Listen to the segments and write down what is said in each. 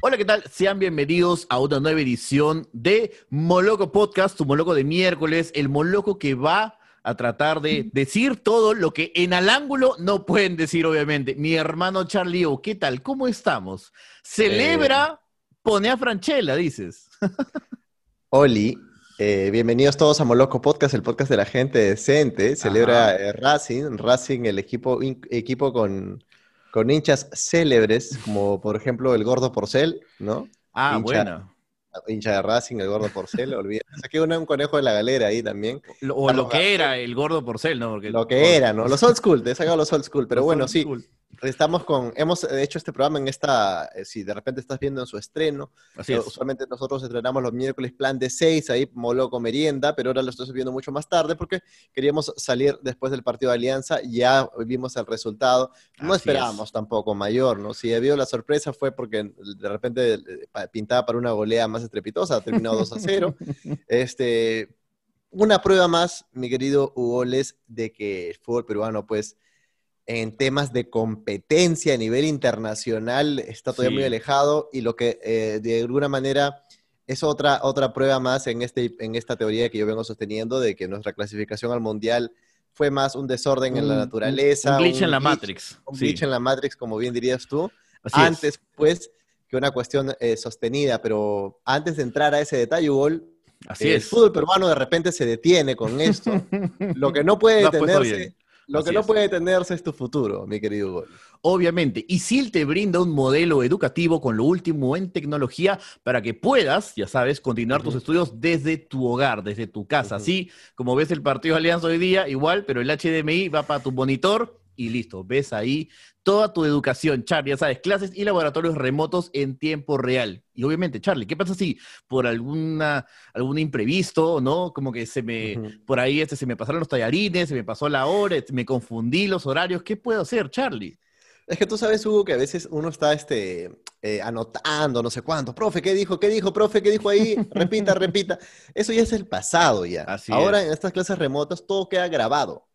Hola, ¿qué tal? Sean bienvenidos a una nueva edición de Moloco Podcast, tu Moloco de miércoles, el Moloco que va a tratar de decir todo lo que en al ángulo no pueden decir, obviamente. Mi hermano Charlie O, ¿qué tal? ¿Cómo estamos? Celebra, pone a Franchella, dices. Oli, eh, bienvenidos todos a Moloco Podcast, el podcast de la gente decente. Celebra eh, Racing, Racing, el equipo, in- equipo con, con hinchas célebres, como por ejemplo el Gordo Porcel, ¿no? Ah, Hincha. bueno. Hincha de Racing, el Gordo Porcel, olvídate. Saqué una- un conejo de la galera ahí también. Lo- o lo que era el gordo porcel, ¿no? Porque, Lo que era, ¿no? Los old school, te he sacado los old school, pero Los bueno, sí. school. Estamos con, hemos hecho este programa en esta, eh, si de repente estás viendo en su estreno, Así Eh, es. Usualmente nosotros estrenamos los miércoles plan de 6, ahí Moloco Merienda, pero ahora lo estoy subiendo mucho más tarde porque queríamos salir después del partido de Alianza, ya vimos el resultado. No Así esperábamos tampoco mayor, ¿no? Si había la sorpresa fue porque de repente eh, pintaba para una golea más estrepitosa, ha terminado 2 a 0. Este, una prueba más, mi querido Hugoles, de que el fútbol peruano, pues, en temas de competencia a nivel internacional está todavía Sí. muy alejado y lo que eh, de alguna manera es otra, otra prueba más en, este, en esta teoría que yo vengo sosteniendo de que nuestra clasificación al mundial fue más un desorden en la Un- naturaleza. Un glitch en la glitch- Matrix. Un Sí, glitch en la Matrix, como bien dirías tú así es. antes, pues, que una cuestión eh, sostenida, pero antes de entrar a ese detalle, Hugo, Así el es. fútbol peruano de repente se detiene con esto. Lo que no puede has puesto detenerse, lo que no es. puede detenerse es tu futuro, mi querido Hugo. Obviamente, ISIL te brinda un modelo educativo con lo último en tecnología para que puedas, ya sabes, continuar tus estudios desde tu hogar, desde tu casa. Ujú. Así como ves el partido de Alianza hoy día, igual, pero el HDMI va para tu monitor y listo, ves ahí toda tu educación, Charlie, ya sabes, clases y laboratorios remotos en tiempo real. Y obviamente, Charlie, ¿qué pasa si por alguna, algún imprevisto, ¿no? Como que se me, por ahí este, se me pasaron los tallarines, se me pasó la hora, me confundí los horarios, ¿qué puedo hacer, Charlie? Es que tú sabes, Hugo, que a veces uno está este, eh, anotando no sé cuánto. Profe, ¿qué dijo? ¿Qué dijo? Profe, ¿qué dijo ahí? Repita, repita. Eso ya es el pasado ya. Así Ahora es. en estas clases remotas todo queda grabado.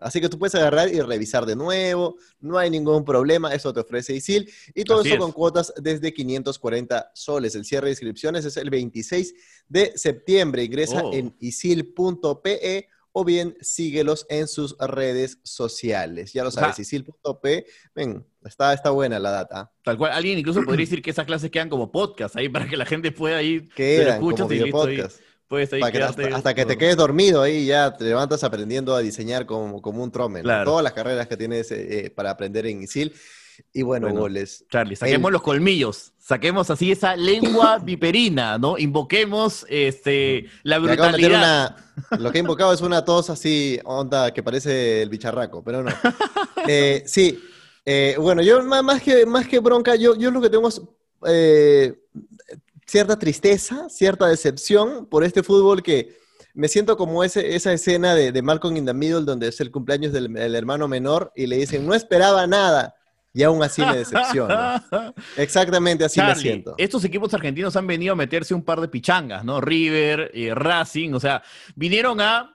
Así que tú puedes agarrar y revisar de nuevo, no hay ningún problema, eso te ofrece ISIL y todo Así eso es. con cuotas desde 540 soles. El cierre de inscripciones es el 26 de septiembre. Ingresa Oh. en isil.pe o bien síguelos en sus redes sociales. Ya lo sabes, isil.pe. Ven, está, está buena la data. Tal cual, alguien incluso podría decir que esas clases quedan como podcast ahí para que la gente pueda ir, Quedan escuchas como y listo, ahí videopodcast. Puedes ahí que hasta, hasta que te quedes dormido ahí, ya te levantas aprendiendo a diseñar como, como un trome. ¿no? Claro. Todas las carreras que tienes eh, eh, para aprender en ISIL. Y bueno, Bueno, goles. Charlie, saquemos El- los colmillos, saquemos así esa lengua viperina, ¿no? Invoquemos este, la de meter brutalidad. una. Lo que he invocado es una tos así, onda que parece el bicharraco, pero no. Eh, sí, eh, bueno, yo más, más que, más que bronca, yo, yo lo que tengo es eh, cierta tristeza, cierta decepción por este fútbol que me siento como ese, esa escena de, de Malcolm in the Middle donde es el cumpleaños del, del hermano menor y le dicen, no esperaba nada. Y aún así me decepciona. Exactamente así me siento. estos equipos argentinos han venido a meterse un par de pichangas, ¿no? River, eh, Racing, o sea, vinieron a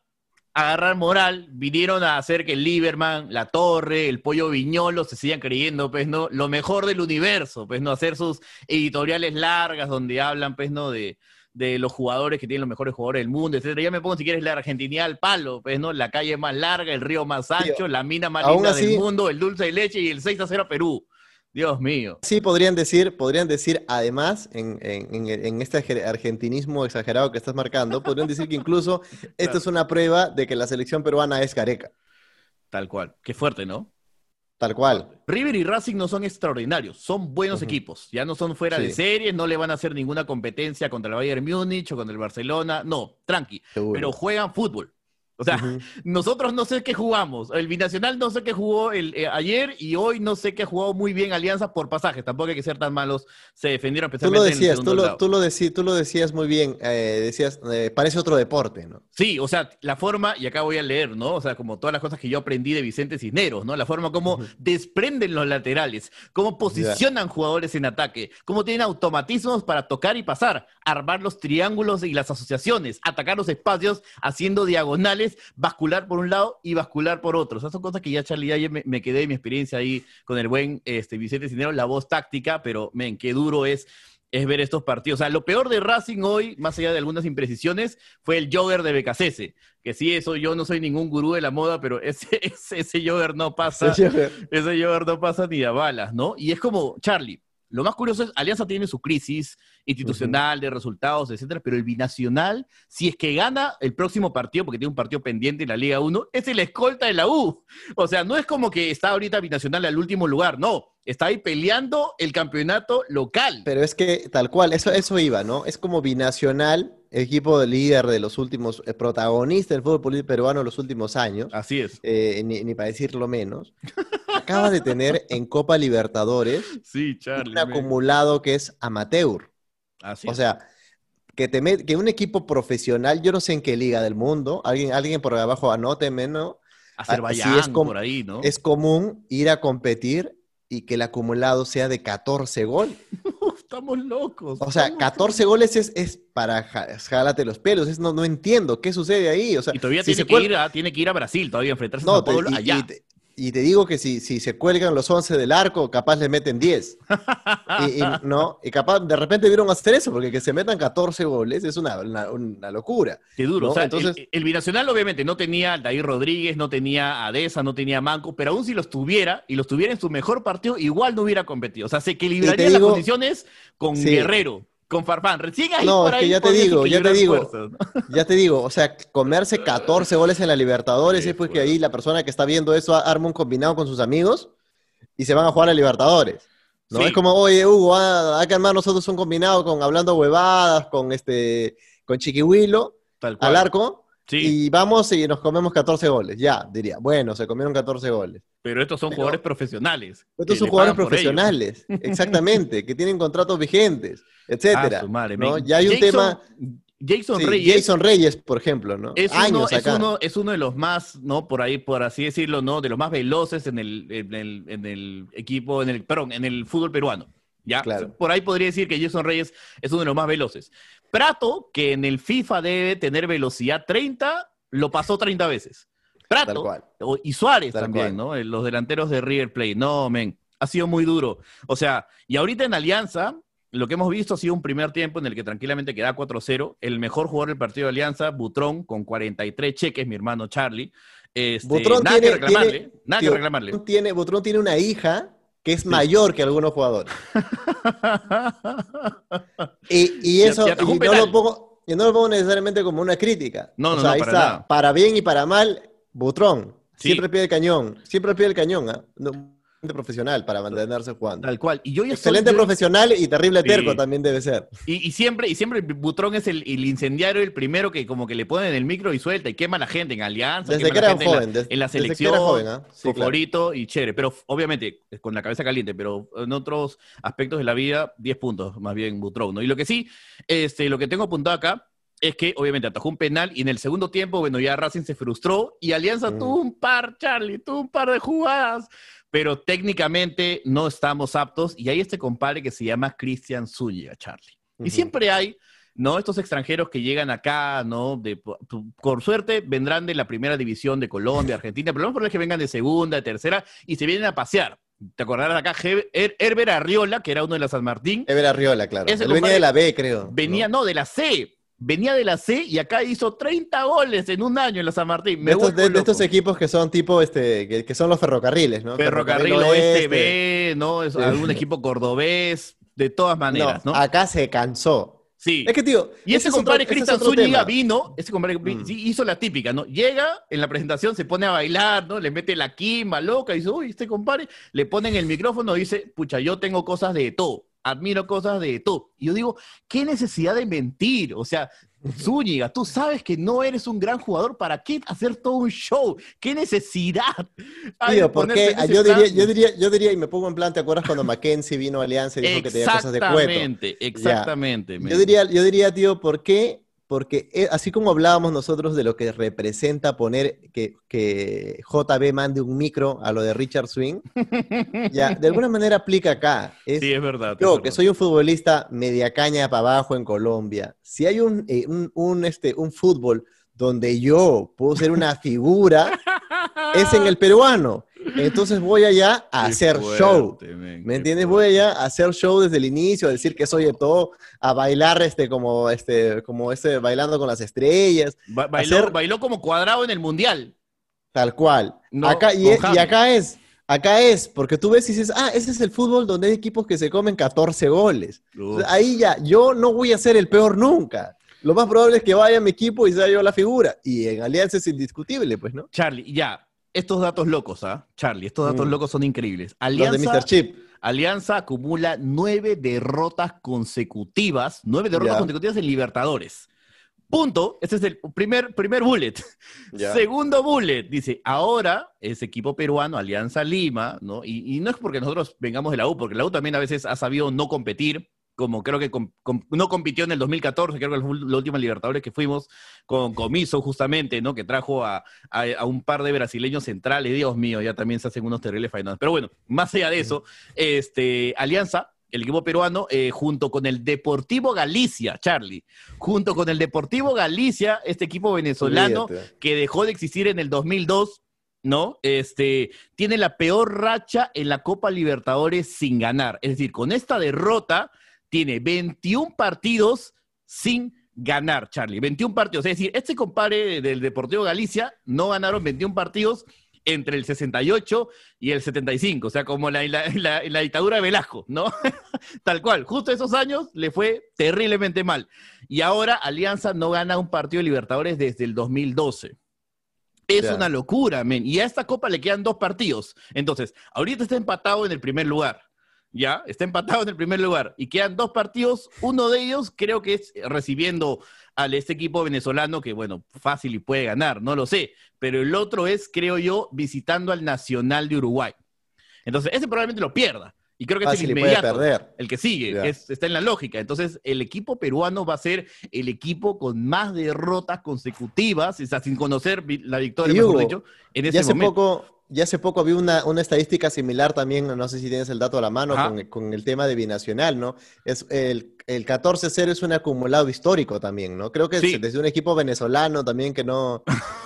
agarrar moral, vinieron a hacer que el Lieberman, la Torre, el Pollo Viñolo se sigan creyendo, pues, ¿no? Lo mejor del universo, pues, ¿no? Hacer sus editoriales largas donde hablan, pues, ¿no? De, de los jugadores que tienen los mejores jugadores del mundo, etcétera. Ya me pongo si quieres la Argentinidad al palo, pues, ¿no? La calle más larga, el río más ancho, la mina más linda así- del mundo, el dulce de leche y el 6 a 0 a Perú. Dios mío. Sí, podrían decir, podrían decir, además, en, en- en- en este arge- argentinismo exagerado que estás marcando, podrían decir que incluso esta es una prueba de que la selección peruana es careca, Tal cual. Qué fuerte, ¿no? tal cual. River y Racing no son extraordinarios, son buenos equipos. Ya no son fuera de series, no le van a hacer ninguna competencia contra el Bayern Múnich o contra el Barcelona. No, tranqui. Seguro. Pero juegan fútbol. O sea, nosotros no sé qué jugamos. El Binacional no sé qué jugó el, eh, ayer y hoy no sé qué ha jugado muy bien Alianza por pasajes. Tampoco hay que ser tan malos. Se defendieron Tú especialmente lo en el decías, tú lo, tú, lo tú lo decías muy bien, eh, decías, eh, parece otro deporte, ¿no? Sí, o sea, la forma, y acá voy a leer, ¿no? O sea, como todas las cosas que yo aprendí de Vicente Cisneros, ¿no? La forma como desprenden los laterales, cómo posicionan jugadores en ataque, cómo tienen automatismos para tocar y pasar, armar los triángulos y las asociaciones, atacar los espacios haciendo diagonales es bascular por un lado y bascular por otro. O sea, son cosas que ya, Charlie, ya me, me quedé de mi experiencia ahí con el buen este, Vicente Cinero, la voz táctica, pero, men, qué duro es es ver estos partidos. O sea, lo peor de Racing hoy, más allá de algunas imprecisiones, fue el jogger de BKCS. Que sí, eso yo no soy ningún gurú de la moda, pero ese, ese, ese jogger no pasa. Ese jogger no pasa ni a balas, ¿no? Y es como, Charlie, lo más curioso es, Alianza tiene su crisis institucional de resultados, etcétera, pero el binacional, si es que gana el próximo partido, porque tiene un partido pendiente en la Liga 1, es el escolta de la U. O sea, no es como que está ahorita binacional al último lugar, no, está ahí peleando el campeonato local. Pero es que tal cual, eso, eso iba, ¿no? Es como binacional, equipo de líder de los últimos, eh, protagonista del fútbol peruano en los últimos años. Así es. Eh, ni, ni, para decirlo menos. Acaba de tener en Copa Libertadores sí, Charlie, un acumulado que es amateur. Así o sea, que, te que un equipo profesional, yo no sé en qué liga del mundo, alguien, alguien por abajo anote menos. Azerbaiyán, es por ahí, ¿no? Es común ir a competir y que el acumulado sea de 14 goles. Estamos locos. O sea, 14 goles es, es para jalarte los pelos. Es, no, no entiendo qué sucede ahí. O sea, y todavía tiene, que ir a, tiene que ir a Brasil, todavía enfrentarse a Paulo allá. Y te digo que si, si se cuelgan los 11 del arco, capaz le meten 10. y, ¿no? y capaz de repente vieron hacer eso, porque que se metan 14 goles es una, una, locura. Qué duro. O sea, Entonces, el, binacional obviamente no tenía a David Rodríguez, no tenía a Deza, no tenía a Manco, pero aún si los tuviera y los tuviera en su mejor partido, igual no hubiera competido. O sea, se equilibraría las condiciones con Guerrero con Farfán. Recién ahí no, por es que ya te digo, ya te digo, ya te digo, o sea, comerse 14 goles en la Libertadores es pues que ahí la persona que está viendo eso arma un combinado con sus amigos y se van a jugar a Libertadores. No es como, oye, Hugo, ah, hay que armar nosotros un combinado con hablando huevadas, con este, con Chiquihuilo, al arco, y vamos y nos comemos 14 goles. Ya, diría, bueno, se comieron 14 goles. Pero estos son jugadores profesionales. Estos son jugadores profesionales, exactamente, que tienen contratos vigentes, etcétera. Ah, ¿no? Ya hay un tema. Jason Reyes. Jason Reyes, por ejemplo, ¿no? Es uno, es uno, es, uno, de los más, ¿no? Por ahí, por así decirlo, ¿no? De los más veloces en el, en el, en el equipo, en el, perdón, en el fútbol peruano. ¿Ya? Claro. Por ahí podría decir que Jason Reyes es uno de los más veloces. Prato, que en el FIFA debe tener velocidad 30, lo pasó 30 veces. Prato y Suárez también, ¿no? Eh, los delanteros de River Plate. No, men, ha sido muy duro. O sea, y ahorita en Alianza, lo que hemos visto ha sido un primer tiempo en el que tranquilamente queda 4-0. El mejor jugador del partido de Alianza, Butrón, con 43 cheques, mi hermano Charlie. Este, Butrón nada tiene, que reclamarle. nada que reclamarle. Tiene, Butrón tiene una hija que es mayor que algunos jugadores. y, eso, y no, lo pongo, no lo pongo necesariamente como una crítica. No, no, no, ahí para está. Para bien y para mal, Butrón. Siempre pide el cañón. Siempre pide el cañón. ¿ah? Profesional para mantenerse jugando. Tal cual. Y yo Excelente profesional y terrible terco también debe ser. Y, siempre, y siempre Butrón es el, incendiario, el primero que como que le ponen el micro y suelta y quema a la gente en Alianza. Desde que era joven. En la, selección, joven, ¿eh? favorito y chévere. Pero obviamente con la cabeza caliente, pero en otros aspectos de la vida, 10 puntos más bien Butrón, ¿no? Y lo que sí, este, lo que tengo apuntado acá es que obviamente atajó un penal y en el segundo tiempo, bueno, ya Racing se frustró y Alianza mm. tuvo un par, Charlie, tuvo un par de jugadas pero técnicamente no estamos aptos. Y hay este compadre que se llama Cristian Zúñiga, Charlie. Y siempre hay, ¿no? Estos extranjeros que llegan acá, ¿no? De, por suerte vendrán de la primera división de Colombia, Argentina, pero no por que vengan de segunda, de tercera y se vienen a pasear. ¿Te acordarás acá? Herber Arriola, que era uno de la San Martín. Herber Arriola, claro. Él venía de la B, creo. Venía, no, de la C venía de la C y acá hizo 30 goles en un año en la San Martín. de, estos, equipos que son tipo, este, que, son los ferrocarriles, ¿no? Ferrocarril, Oeste, B, ¿no? Es algún equipo cordobés, de todas maneras, ¿no? Acá se cansó. Sí. Es que, tío. Y ese compadre Cristian Zúñiga vino, ese compadre mm. hizo la típica, ¿no? Llega en la presentación, se pone a bailar, ¿no? Le mete la quimba loca, y dice, uy, este compadre, le ponen el micrófono y dice, pucha, yo tengo cosas de todo admiro cosas de tú. Y yo digo, ¿qué necesidad de mentir? O sea, Zúñiga, tú sabes que no eres un gran jugador, ¿para qué hacer todo un show? ¿Qué necesidad? Tío, porque yo diría, yo, diría, yo diría, y me pongo en plan, ¿te acuerdas cuando Mackenzie vino a Alianza y dijo que tenía cosas de cueto? Exactamente, exactamente. Yo diría, yo diría, tío, ¿por qué porque eh, así como hablábamos nosotros de lo que representa poner que, que, JB mande un micro a lo de Richard Swing, ya, de alguna manera aplica acá. sí, es verdad. Yo, que soy un futbolista media caña para abajo en Colombia, si hay un, eh, un, un, este, un fútbol donde yo puedo ser una figura es en el peruano. Entonces voy allá a Qué hacer fuerte, show. ¿Me entiendes? fuerte. Voy allá a hacer show desde el inicio, a decir que soy de todo, a bailar este como este como este bailando con las estrellas, Ba- bailó, hacer- bailó como cuadrado en el mundial. tal cual. No, acá y, acá es, acá es, porque tú ves y dices, "Ah, ese es el fútbol donde hay equipos que se comen 14 goles." Ahí ya, yo no voy a ser el peor nunca. Lo más probable es que vaya mi equipo y sea yo la figura. Y en Alianza es indiscutible, pues, ¿no? Charlie, ya. Estos datos locos, ¿ah? Charlie, estos datos Mm. locos son increíbles. Los Alianza, de Mr. Chip. Alianza acumula nueve derrotas consecutivas, nueve derrotas consecutivas en Libertadores. Punto. Este es el primer, primer bullet. Segundo bullet. Dice, ahora es equipo peruano, Alianza Lima, ¿no? Y, y no es porque nosotros vengamos de la U, porque la U también a veces ha sabido no competir, como creo que com- com- no compitió en el 2014, creo que fue la última Libertadores que fuimos con Comiso, justamente, ¿no? Que trajo a, a- a un par de brasileños centrales. Dios mío, ya también se hacen unos terribles finales. Pero bueno, más allá de eso, este, Alianza, el equipo peruano, eh, junto con el Deportivo Galicia, Charlie, junto con el Deportivo Galicia, este equipo venezolano que dejó de existir en el 2002, ¿no? Este, tiene la peor racha en la Copa Libertadores sin ganar. Es decir, con esta derrota, tiene 21 partidos sin ganar, Charlie. 21 partidos. Es decir, este compadre del Deportivo Galicia no ganaron 21 partidos entre el 68 y el 75, o sea, como la, la, la- la dictadura de Velasco, ¿no? Tal cual, justo esos años le fue terriblemente mal. Y ahora Alianza no gana un partido de Libertadores desde el 2012. Es una locura, men. Y a esta copa le quedan dos partidos. Entonces, ahorita está empatado en el primer lugar. ¿Ya? Está empatado en el primer lugar. Y quedan dos partidos. Uno de ellos creo que es recibiendo al este equipo venezolano que, bueno, fácil y puede ganar, no lo sé. Pero el otro es, creo yo, visitando al Nacional de Uruguay. Entonces, ese probablemente lo pierda. Y creo que es el inmediato. perder. El que sigue, es- está en la lógica. Entonces, el equipo peruano va a ser el equipo con más derrotas consecutivas, o sea, sin conocer la victoria, mejor dicho, en ese hace momento. poco, ya hace poco había una, una estadística similar también, no sé si tienes el dato a la mano, con, con el tema de binacional, ¿no? Es el, el 14-0 es un acumulado histórico también, ¿no? Creo que Sí. es desde un equipo venezolano también que no...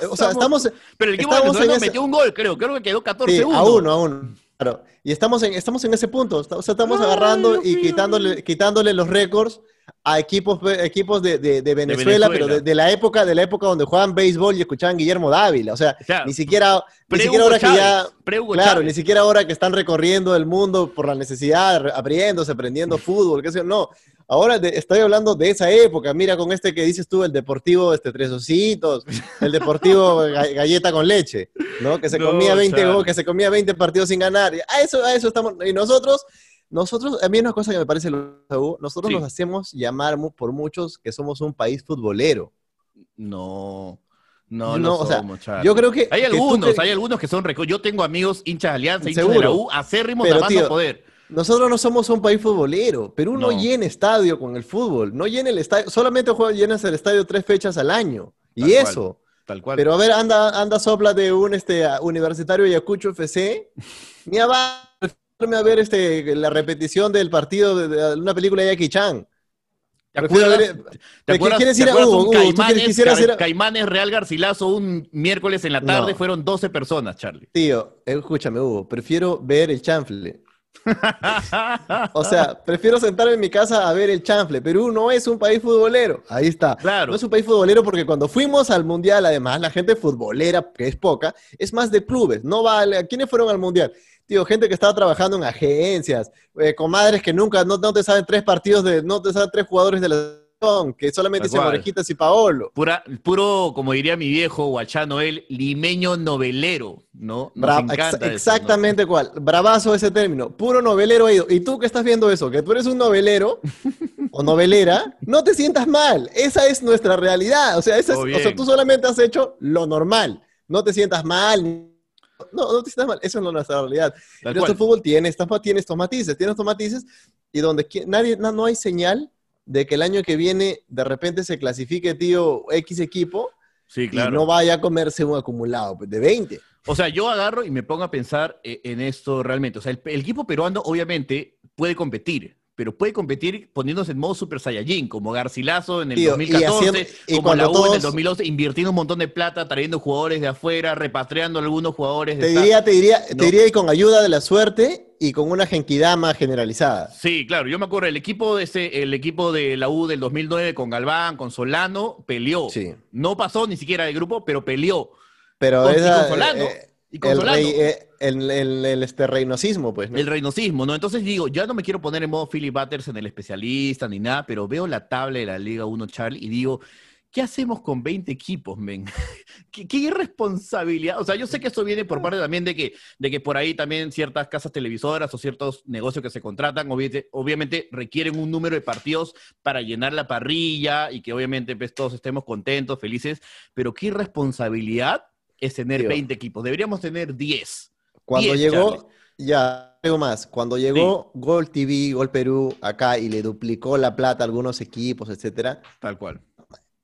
O sea, Estamos- estamos... Pero el equipo venezolano en ese- metió un gol, creo. Creo que quedó 14-1. Sí, a uno, a uno. Claro. Y estamos en, estamos en ese punto. O sea, estamos Ay, agarrando Dios y mío. quitándole, quitándole los récords a equipos, equipos de, de- de Venezuela, pero Venezuela. de, de la época, de la época donde jugaban béisbol y escuchaban Guillermo Dávila. O sea, Claro. ni siquiera, ni siquiera ahora que ya. Chávez, pre Hugo Claro, Chávez. ni siquiera ahora que están recorriendo el mundo por la necesidad, abriéndose, aprendiendo fútbol, qué sé yo. No, ahora de- estoy hablando de esa época. Mira con este que dices tú, el deportivo, este tres ositos, el deportivo ga- galleta con leche, ¿no? Que se No, comía 20 Charlie. go- que se comía 20 partidos sin ganar. A eso, a eso estamos. Y nosotros, nosotros, a mí una cosa que me parece, nosotros Sí. nos hacemos llamar por muchos que somos un país futbolero. No, no, No, o sea, Charlie. Yo creo que. Hay que algunos, hay algunos que son Yo tengo amigos hinchas de Alianza, hinchas de Seguro. la U, acérrimos Pero, a más tío, poder. Nosotros no somos un país futbolero. Perú no, No. llena estadio con el fútbol. No llena el estadio. Solamente juega, llenas el estadio tres fechas al año. Y cual. eso. Tal cual. Pero a ver, anda, anda sopla de un este, a- universitario Ayacucho FC. Ni a a ver este, la repetición del partido de, de una película de Jackie Chan. ¿Te acuerdas, ver- ¿te ¿te acuerdas- quieres ir a Hugo? un Hugo, ¿tú quieres- Caimanes, a- Caimanes Real Garcilaso un miércoles en la tarde? No. Fueron 12 personas, Charlie. Tío, escúchame, Hugo. Prefiero ver el chanfle. O sea, prefiero sentarme en mi casa a ver el chanfle. Perú no es un país futbolero. Ahí está. Claro. No es un país futbolero porque cuando fuimos al mundial, además, la gente futbolera, que es poca, es más de clubes. No vale. ¿Quiénes fueron al mundial? Tío, gente que estaba trabajando en agencias, eh, comadres que nunca, no, no te saben tres partidos de, no te saben tres jugadores de la que solamente dicen cual. orejitas y Paolo. Pura, puro, como diría mi viejo Guachano, él, limeño novelero, ¿no? Nos Bra- ex- eso, ¿no? exactamente cuál. Bravazo ese término. Puro novelero ido. Y tú que estás viendo eso, que tú eres un novelero o novelera, no te sientas mal. Esa es nuestra realidad. O sea, esa es- o sea, tú solamente has hecho lo normal. No te sientas mal. No, no te sientas mal. Eso es nuestra realidad. Pero este cual. fútbol tiene, tiene estos matices, tiene estos matices y donde nadie, no, no hay señal de que el año que viene de repente se clasifique, tío, X equipo Sí, y no vaya a comerse un acumulado pues, de 20. O sea, yo agarro y me pongo a pensar eh, en esto realmente. O sea, el, el equipo peruano obviamente puede competir, pero puede competir poniéndose en modo Super Saiyajin, como Garcilaso en el Tío, y 2014, haciendo- y como la U en el todos- 2011, invirtiendo un montón de plata, trayendo jugadores de afuera, repatriando algunos jugadores de Te esta- diría, te diría, No. te diría y con ayuda de la suerte y con una genkidama generalizada. Sí, claro, yo me acuerdo, el equipo de ese, el equipo de la U del 2009 con Galván, con Solano, peleó. Sí. No pasó ni siquiera de grupo, pero peleó. Pero Con- y con Solano, eh, y con el, Solano. rey, eh, el, el- el, este reinosismo, pues. ¿no? El reinosismo, ¿no? Entonces digo, ya no me quiero poner en modo Philip Butters en el especialista ni nada, pero veo la tabla de la Liga 1, Charlie, y digo, ¿qué hacemos con 20 equipos, men? ¿Qué, qué irresponsabilidad. O sea, yo sé que esto viene por parte también de que, de que por ahí también ciertas casas televisoras o ciertos negocios que se contratan, obviamente, obviamente requieren un número de partidos para llenar la parrilla y que obviamente pues, todos estemos contentos, felices, pero qué irresponsabilidad es tener Tío. 20 equipos. Deberíamos tener 10. Cuando 10, llegó, ya, algo más. Cuando llegó Gol TV, Gol Perú acá y le duplicó la plata a algunos equipos, etcétera, Tal cual.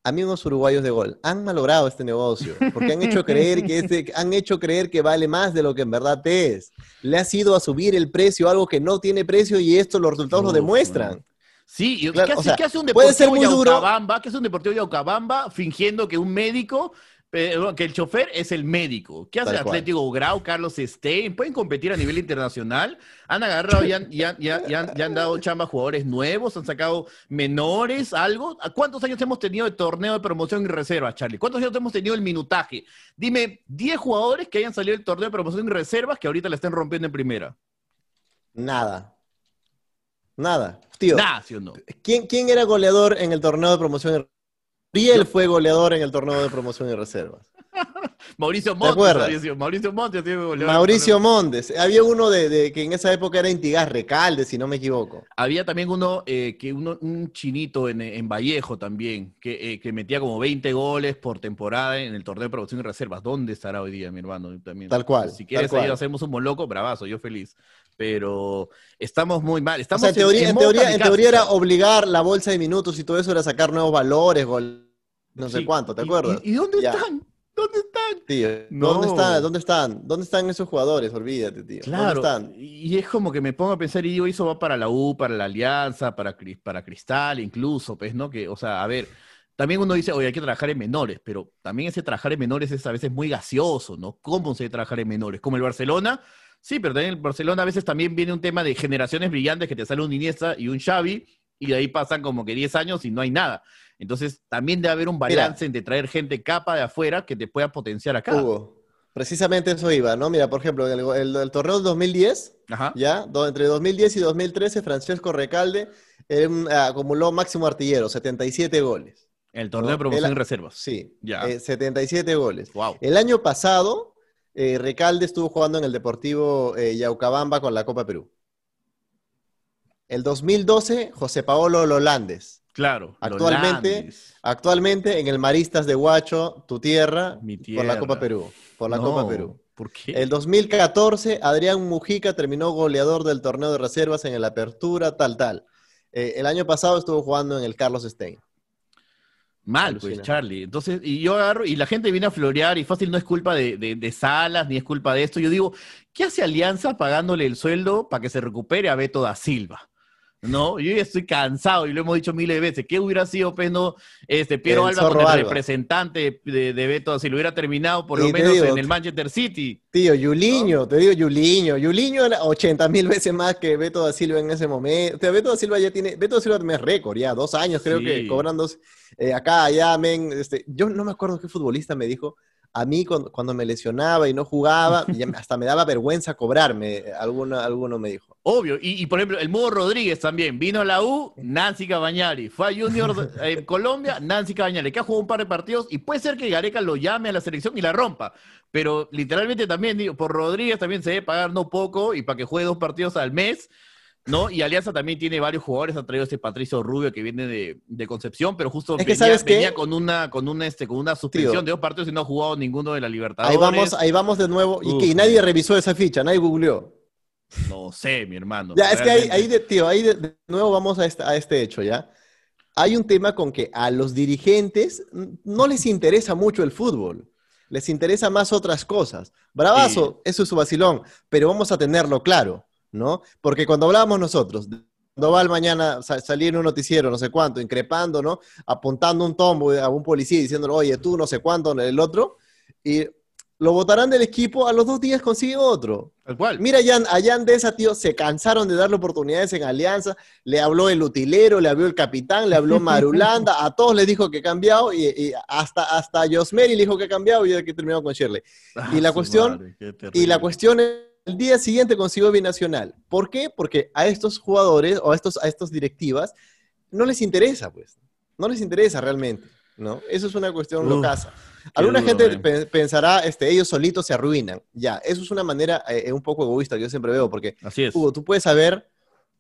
Amigos uruguayos de Gol, han malogrado este negocio porque han hecho creer que este, han hecho creer que vale más de lo que en verdad es. Le ha sido a subir el precio algo que no tiene precio y esto los resultados lo demuestran. man. Sí, Claro, ¿qué, hace, o sea, qué hace un puede ser deportivo muy duro. Yaucabamba? ¿Qué hace un deportivo Yaucabamba fingiendo que un médico, que el chofer es el médico? ¿Qué hace Tal cual. Atlético Grau, Carlos Stein? ¿Pueden competir a nivel internacional? Han agarrado y han, y han- y han- y han- y han dado chamba a jugadores nuevos, han sacado menores, algo. ¿A cuántos años hemos tenido de torneo de promoción y reservas, Charlie? ¿Cuántos años hemos tenido el minutaje? Dime 10 jugadores que hayan salido del torneo de promoción y reservas que ahorita la estén rompiendo en primera. Nada. Nada. Tío, Nada, ¿sí o no? ¿quién, quién era goleador en el torneo de promoción? y- Riel fue goleador en el torneo de promoción y reservas. Mauricio Montes. sido- Mauricio Montes. Mauricio Montes. Había uno de, de que en esa época era Intigas Recalde, si no me equivoco. Había también uno, eh, que uno, un chinito en, en Vallejo también, que, eh, que metía como 20 goles por temporada en el torneo de promoción y reservas. ¿Dónde estará hoy día, mi hermano? También, Tal cual, Si quieres ahí hacemos un moloco, bravazo, yo feliz. Pero estamos muy mal. O Estamos sea, en teoría, en teoría, en teoría era obligar la bolsa de minutos y todo eso era sacar nuevos valores, gol, no sé cuánto, ¿te ¿Y- acuerdas? ¿Y, y dónde Ya. están? ¿Dónde están? Tío, No. ¿dónde están? ¿Dónde están? ¿Dónde están esos jugadores? Olvídate, tío. Claro, ¿Dónde están? y es como que me pongo a pensar, y digo, eso va para la U, para la Alianza, para, para Cristal, incluso, pues, ¿no? Que, o sea, a ver, también uno dice, oye, hay que trabajar en menores, pero también ese trabajar en menores es a veces muy gaseoso, ¿no? ¿Cómo se debe trabajar en menores? Como el Barcelona, sí, pero también el Barcelona a veces también viene un tema de generaciones brillantes que te sale un Iniesta y un Xavi, y de ahí pasan como que 10 años y no hay nada. Entonces, también debe haber un balance entre traer gente capa de afuera que te pueda potenciar acá. Hugo, precisamente eso iba, ¿no? Mira, por ejemplo, en el, el- el torneo del 2010, Ajá. ¿ya? Do- entre 2010 y 2013, Francesco Recalde eh, un- acumuló máximo artillero, 77 goles. El torneo No, de promoción y reservas. Sí, Ya. eh, 77 goles. Wow. El año pasado, eh, Recalde estuvo jugando en el Deportivo eh, Yaucabamba con la Copa Perú. El 2012, José Paolo Lolandes. Claro. Actualmente. Actualmente en el Maristas de Huacho, tu tierra, Mi por la Copa tierra. Perú. Por la No, Copa Perú. ¿Por qué? El 2014, Adrián Mujica terminó goleador del torneo de reservas en el Apertura, tal, tal. Eh, el año pasado estuvo jugando en el Carlos Stein. Mal, pues. Charlie. Entonces, y yo agarro, y la gente viene a florear, y fácil no es culpa de, de- de Salas, ni es culpa de esto. Yo digo, ¿qué hace Alianza pagándole el sueldo para que se recupere a Beto da Silva? ¿No? Yo ya estoy cansado, y lo hemos dicho miles de veces. ¿Qué hubiera sido, pues, no, este, Piero El Alba con el Alba. representante de, de Beto da Silva? Hubiera terminado por lo menos digo, en el Manchester City. Tío, Yuliño, te digo Yuliño. Yuliño era 80 mil veces más que Beto da Silva en ese momento. O sea, Beto da Silva ya tiene, Beto da Silva es récord, ya dos años creo Sí. que cobrando eh, acá, allá, men. Este, yo no me acuerdo qué futbolista me dijo, a mí cuando, cuando me lesionaba y no jugaba, hasta me daba vergüenza cobrarme, alguno, alguno me dijo. Obvio, y, y, por ejemplo, el Mudo Rodríguez también, vino a la U, Nancy Cabañari, fue a Junior de- en Colombia, Nancy Cabañari, que ha jugado un par de partidos y puede ser que Gareca lo llame a la selección y la rompa, pero literalmente también, digo, por Rodríguez también se debe pagar no poco y para que juegue dos partidos al mes, ¿no? Y Alianza también tiene varios jugadores, ha traído este Patricio Rubio que viene de, de Concepción, pero justo Es que, venía, ¿sabes qué? venía con una, con una, este, con una suspensión Tío. de dos partidos y no ha jugado ninguno de la Libertadores. Ahí vamos, ahí vamos de nuevo. Y, que, y nadie revisó esa ficha, nadie googleó. No sé, mi hermano. Ya, es que ahí, de, tío, ahí de, de nuevo vamos a este, a este hecho, ¿ya? Hay un tema con que a los dirigentes no les interesa mucho el fútbol, les interesa más otras cosas. Bravazo, eso es su vacilón, pero vamos a tenerlo claro, ¿no? Porque cuando hablábamos nosotros de Sandoval mañana sa- salir en un noticiero, no sé cuánto, increpando, ¿no? Apuntando un tombo a un policía diciéndole, oye, tú no sé cuánto, el otro, y lo votarán del equipo, a los dos días consigue otro. Tal cual. Mira, Jan, a Jan Deza, tío, se cansaron de darle oportunidades en Alianza, le habló el utilero, le habló el capitán, le habló Marulanda, a todos les dijo que ha cambiado, y, y hasta, hasta a Josmeri le dijo que ha cambiado, y ya que terminó con Shirley. Ah, y la cuestión- madre, Y la cuestión es, el día siguiente consiguió binacional. ¿Por qué? Porque a estos jugadores o a estos, a estos directivas no les interesa, pues. No les interesa realmente, ¿no? Eso es una cuestión Uf, locaza. Alguna duro, gente pe- pensará, este, ellos solitos se arruinan. Ya, eso es una manera eh, un poco egoísta que yo siempre veo, porque, Así es. Hugo, tú puedes saber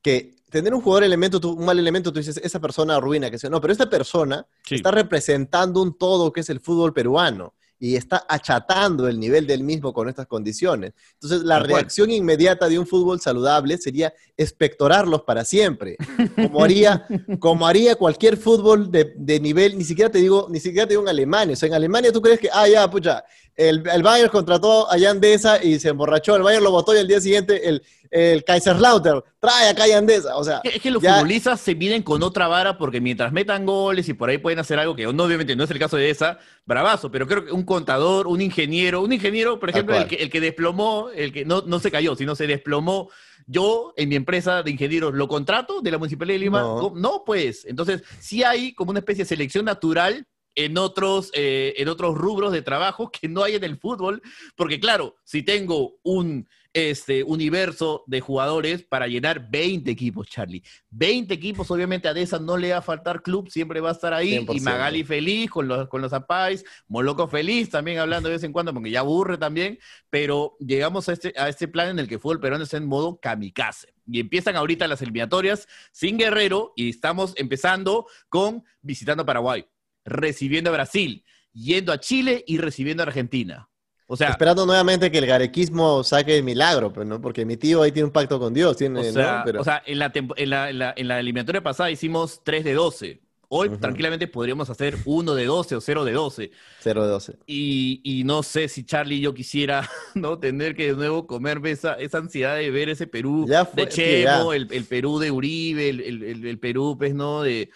que tener un jugador elemento, tú- un mal elemento, tú dices, esa persona arruina, que sea. No, pero esta persona Sí. está representando un todo que es el fútbol peruano y está achatando el nivel del mismo con estas condiciones. Entonces, la reacción inmediata de un fútbol saludable sería espectorarlos para siempre, como haría, como haría cualquier fútbol de, de nivel, ni siquiera te digo, ni siquiera te digo en Alemania. O sea, en Alemania tú crees que, ah, ya, pucha, el, el Bayern contrató a Jan Deza y se emborrachó, el Bayern lo votó y al día siguiente el, el Kaiserslautern trae acá a Jan Deza. O sea, Es que- los ya- futbolistas se miden con otra vara porque mientras metan goles y por ahí pueden hacer algo que no, obviamente no es el caso de esa, bravazo, pero creo que un contador, un ingeniero, un ingeniero, por ejemplo, el que, el que desplomó, el que no, no se cayó, sino se desplomó, yo en mi empresa de ingenieros lo contrato de la Municipalidad de Lima, no pues, entonces sí hay como una especie de selección natural en otros, eh, en otros rubros de trabajo que no hay en el fútbol, porque claro, si tengo un este universo de jugadores para llenar 20 equipos, Charlie. 20 equipos, obviamente a Deza no le va a faltar club, siempre va a estar ahí. Y 100%. Magali feliz con los, con los Apais, Moloco feliz también hablando de vez en cuando, porque ya aburre también. Pero llegamos a este, a este plan en el que el fútbol peruano está en modo kamikaze. Y empiezan ahorita las eliminatorias sin Guerrero y estamos empezando con visitando a Paraguay, recibiendo a Brasil, yendo a Chile y recibiendo a Argentina. O sea, Esperando nuevamente que el garequismo saque el milagro, pues, ¿no? Porque mi tío ahí tiene un pacto con Dios, tiene, O ¿no? Pero- o sea, en, la en, la, en la- en la eliminatoria pasada hicimos 3 de 12. Hoy tranquilamente podríamos hacer 1 de 12 o 0 de 12. 0 de 12. Y, y no sé si Charlie y yo quisiera no tener que de nuevo comerme esa, esa ansiedad de ver ese Perú Ya fue, de Chemo, el, el Perú de Uribe, el, el- el- Perú, pues, ¿no? De.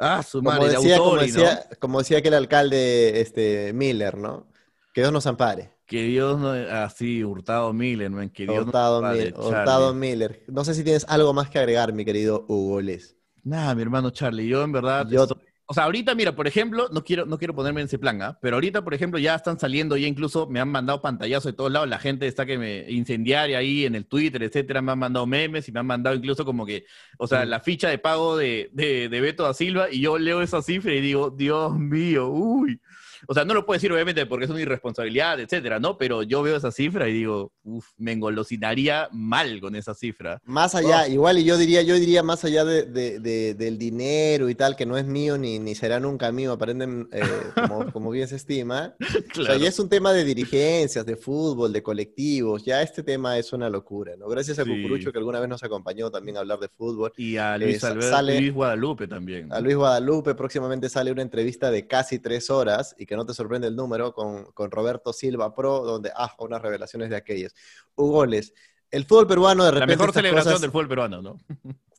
Ah, su Como madre, de decía, como, Autori, ¿no? decía, como decía aquel alcalde este, Miller, ¿no? Que Dios nos ampare. Que Dios no. Así, Hurtado Miller, man, que Dios Hurtado, nos Mil- ampare, Hurtado. Miller. No sé si tienes algo más que agregar, mi querido Hugo Les. Nada, mi hermano Charlie, yo en verdad. Yo- estoy- O sea, ahorita, mira, por ejemplo, no quiero, no quiero ponerme en ese plan, ¿ah? Pero ahorita, por ejemplo, ya están saliendo, ya incluso me han mandado pantallazos de todos lados. La gente está que me incendiaria ahí en el Twitter, etcétera. Me han mandado memes y me han mandado incluso como que, o sea, la ficha de pago de, de, de Beto da Silva. Y yo leo esa cifra y digo, Dios mío, uy. O sea, no lo puedo decir obviamente porque es una irresponsabilidad, etcétera, ¿no? Pero yo veo esa cifra y digo, uff, me engolosinaría mal con esa cifra. Más allá, igual y yo diría, yo diría más allá de, de- de- del dinero y tal, que no es mío ni, ni será nunca mío, aprenden eh, como, como bien se estima. O sea, Claro. ya es un tema de dirigencias, de fútbol, de colectivos, ya este tema es una locura, ¿no? Gracias a Sí. Cucurucho que alguna vez nos acompañó también a hablar de fútbol. Y a Eh, Luis, sa- Alberto- sale- Luis Guadalupe también. A Luis Guadalupe próximamente sale una entrevista de casi tres horas y que no te sorprende el número con, con Roberto Silva Pro, donde, ah, unas revelaciones de aquellas. Hugo Les, el fútbol peruano de La repente mejor estas celebración cosas del fútbol peruano, ¿no?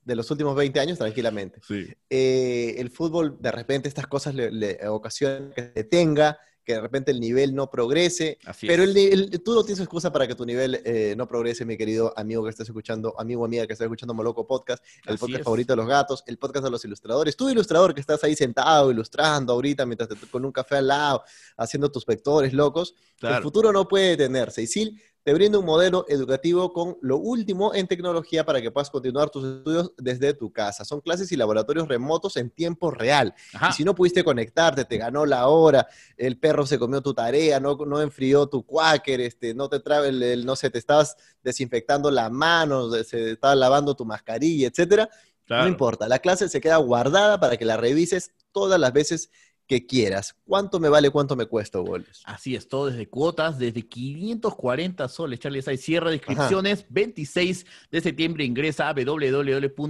de los últimos 20 años, tranquilamente. Sí. eh, el fútbol, de repente estas cosas le, le ocasionan que se detenga, que de repente el nivel no progrese, Así pero el, tú no tienes excusa para que tu nivel eh, no progrese, mi querido amigo que estás escuchando, amigo o amiga que estás escuchando Moloco Podcast, el Así podcast es. favorito de los gatos, el podcast de los ilustradores. Tú, ilustrador, que estás ahí sentado, ilustrando ahorita, mientras te, con un café al lado, haciendo tus vectores locos, el futuro no puede detenerse. Y sí, te brinda un modelo educativo con lo último en tecnología para que puedas continuar tus estudios desde tu casa. Son clases y laboratorios remotos en tiempo real. Y si no pudiste conectarte, te ganó la hora, el perro se comió tu tarea, no, no enfrió tu quaker, este, no te trae el, el- no sé, te estabas desinfectando la mano, se estaba lavando tu mascarilla, etcétera, Claro. no importa. La clase se queda guardada para que la revises todas las veces que quieras. ¿Cuánto me vale, cuánto me cuesta, Goles? Así es, todo desde cuotas, desde 540 soles, Charlie. Ahí cierra de inscripciones. 26 de septiembre ingresa a www.isil.pe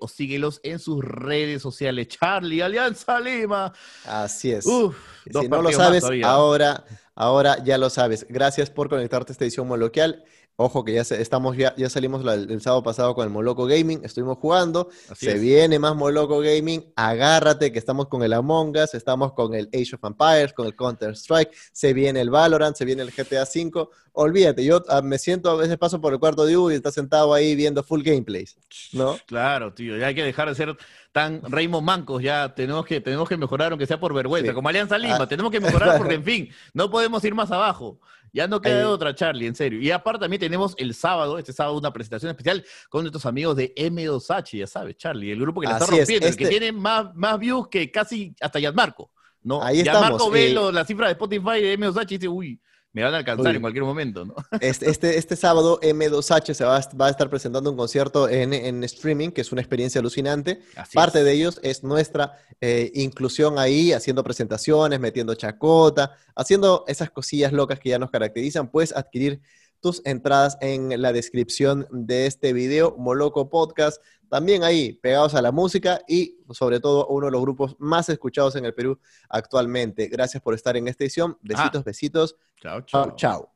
o síguelos en sus redes sociales. Charlie, Alianza Lima. Así es. Uf, si no lo sabes, ahora, ahora ya lo sabes. Gracias por conectarte a esta edición moloquial. Ojo que ya se- estamos ya, ya salimos la- el sábado pasado con el Moloco Gaming, estuvimos jugando, Así se es. viene más Moloco Gaming, agárrate que estamos con el Among Us, estamos con el Age of Empires, con el Counter Strike, se viene el Valorant, se viene el GTA V, olvídate, yo ah, me siento a veces paso por el cuarto de Hugo y está sentado ahí viendo full gameplays, ¿no? Claro, tío, ya hay que dejar de ser tan Raymond Mancos, ya tenemos que, tenemos que mejorar, aunque sea por vergüenza, Sí. como Alianza Lima, Ah. tenemos que mejorar porque, en fin, no podemos ir más abajo. Ya no queda Ahí- otra, Charlie, en serio. Y aparte también tenemos el sábado, este sábado, una presentación especial con nuestros amigos de M2H, ya sabes, Charlie, el grupo que la está es, rompiendo, el que este- tiene más, más views que casi hasta Gianmarco, ¿no? Ahí Gianmarco estamos, ve eh, lo- la cifra de Spotify de M2H y dice, uy, me van a alcanzar Uy. en cualquier momento, ¿no? Este, este, este sábado M2H se va, a- va a estar presentando un concierto en, en streaming, que es una experiencia alucinante. Así Parte es. de ellos es nuestra eh, inclusión ahí, haciendo presentaciones, metiendo chacota, haciendo esas cosillas locas que ya nos caracterizan. Puedes adquirir tus entradas en la descripción de este video, Moloco Podcast. También ahí, pegados a la música y sobre todo uno de los grupos más escuchados en el Perú actualmente. Gracias por estar en esta edición. Besitos, besitos. Chao, chao. Chao, chao.